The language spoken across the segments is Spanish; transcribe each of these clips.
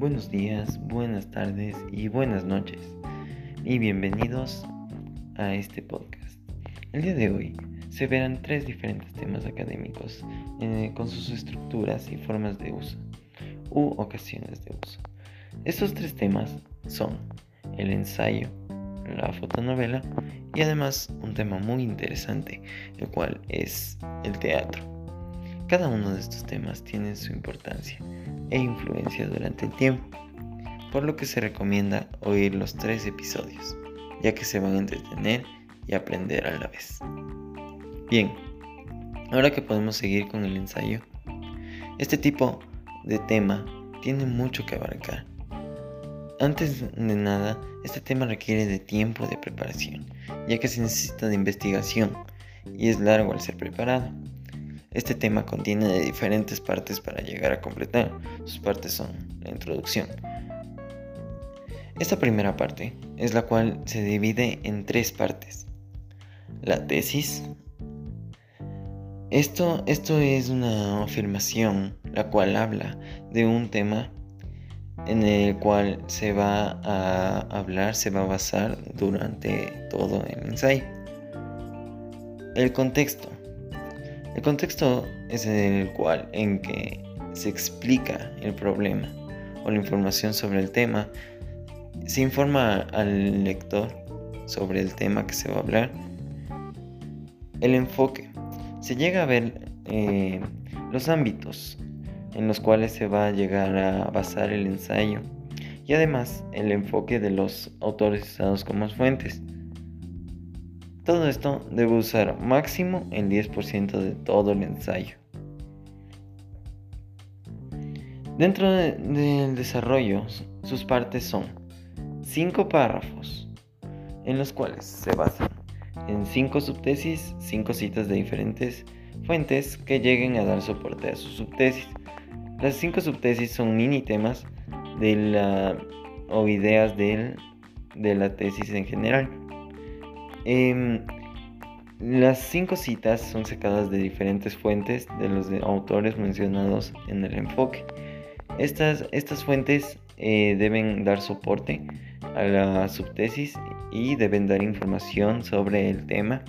Buenos días, buenas tardes y buenas noches. Y bienvenidos a este podcast. El día de hoy se verán tres diferentes temas académicos eh, con sus estructuras y formas de uso u ocasiones de uso. Estos tres temas son el ensayo, la fotonovela y además un tema muy interesante, el cual es el teatro. Cada uno de estos temas tiene su importancia e influencia durante el tiempo, por lo que se recomienda oír los tres episodios, ya que se van a entretener y aprender a la vez. Bien, ahora que podemos seguir con el ensayo, este tipo de tema tiene mucho que abarcar. Antes de nada, este tema requiere de tiempo de preparación, ya que se necesita de investigación y es largo al ser preparado. Este tema contiene diferentes partes para llegar a completar. Sus partes son la introducción. Esta primera parte es la cual se divide en tres partes. La tesis. Esto, esto es una afirmación la cual habla de un tema en el cual se va a hablar, se va a basar durante todo el ensayo. El contexto. El contexto es el cual en que se explica el problema o la información sobre el tema, se informa al lector sobre el tema que se va a hablar. El enfoque. Se llega a ver eh, los ámbitos en los cuales se va a llegar a basar el ensayo y además el enfoque de los autores usados como fuentes. Todo esto debe usar máximo el 10% de todo el ensayo. Dentro del desarrollo, sus partes son cinco párrafos, en los cuales se basan en cinco subtesis, cinco citas de diferentes fuentes que lleguen a dar soporte a su subtesis. Las cinco subtesis son mini temas de la, o ideas de la tesis en general. Em, las cinco citas son sacadas de diferentes fuentes de los autores mencionados en el enfoque. Estas, estas fuentes eh, deben dar soporte a la subtesis y deben dar información sobre el tema.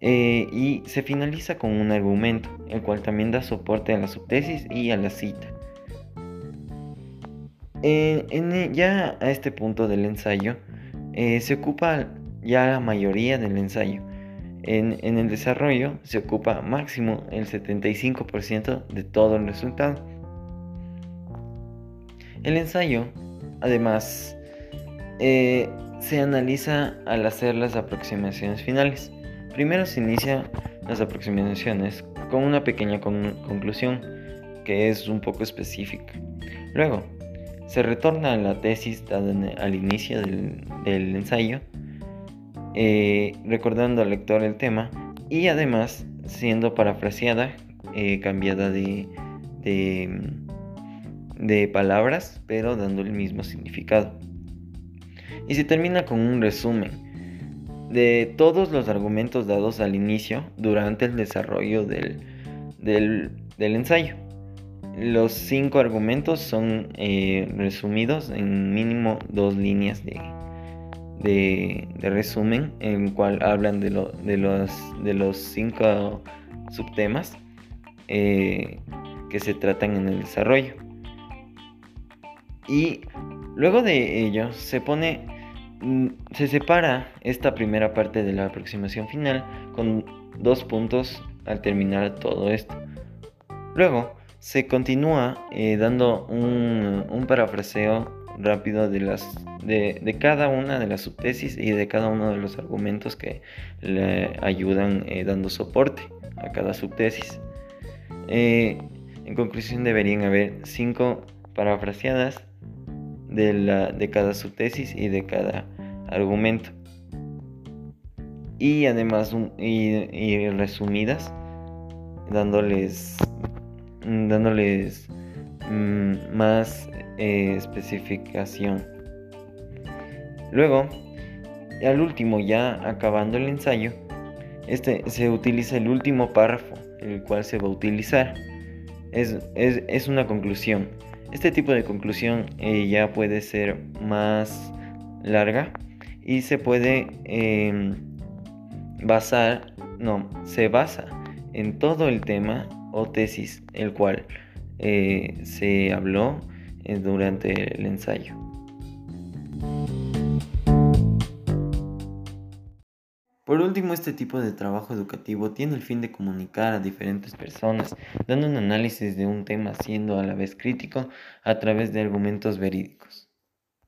Eh, y se finaliza con un argumento, el cual también da soporte a la subtesis y a la cita. en, ya a este punto del ensayo, eh, se ocupa ya la mayoría del ensayo. En, el desarrollo se ocupa máximo el 75% de todo el resultado. El ensayo, además, eh, se analiza al hacer las aproximaciones finales. Primero se inicia las aproximaciones con una pequeña conclusión que es un poco específica. Luego, se retorna a la tesis dada al inicio del ensayo eh, recordando al lector el tema y además siendo parafraseada, eh, cambiada de, de, palabras, pero dando el mismo significado. Y se termina con un resumen de todos los argumentos dados al inicio durante el desarrollo del, del, ensayo. Los cinco argumentos son eh, resumidos en mínimo dos líneas de, de, resumen en el cual hablan de, de, los, de los cinco subtemas eh, que se tratan en el desarrollo. Y luego de ello se pone, mm, se separa esta primera parte de la aproximación final con dos puntos al terminar todo esto. Luego se continúa eh, dando un, un parafraseo rápido de, las, de, cada una de las subtesis y de cada uno de los argumentos que le ayudan eh, dando soporte a cada subtesis. Eh, en conclusión deberían haber cinco parafraseadas de, la, de cada subtesis y de cada argumento. Y además y, resumidas dándoles dándoles mm, más eh, especificación. Luego, al último, ya acabando el ensayo, este, se utiliza el último párrafo, el cual se va a utilizar. Es, es, una conclusión, Este tipo de conclusión eh, ya puede ser más larga y se puede em, basar, no, se basa en todo el tema o tesis el cual eh, se habló eh, durante el ensayo. Por último, este tipo de trabajo educativo tiene el fin de comunicar a diferentes personas, dando un análisis de un tema siendo a la vez crítico a través de argumentos verídicos.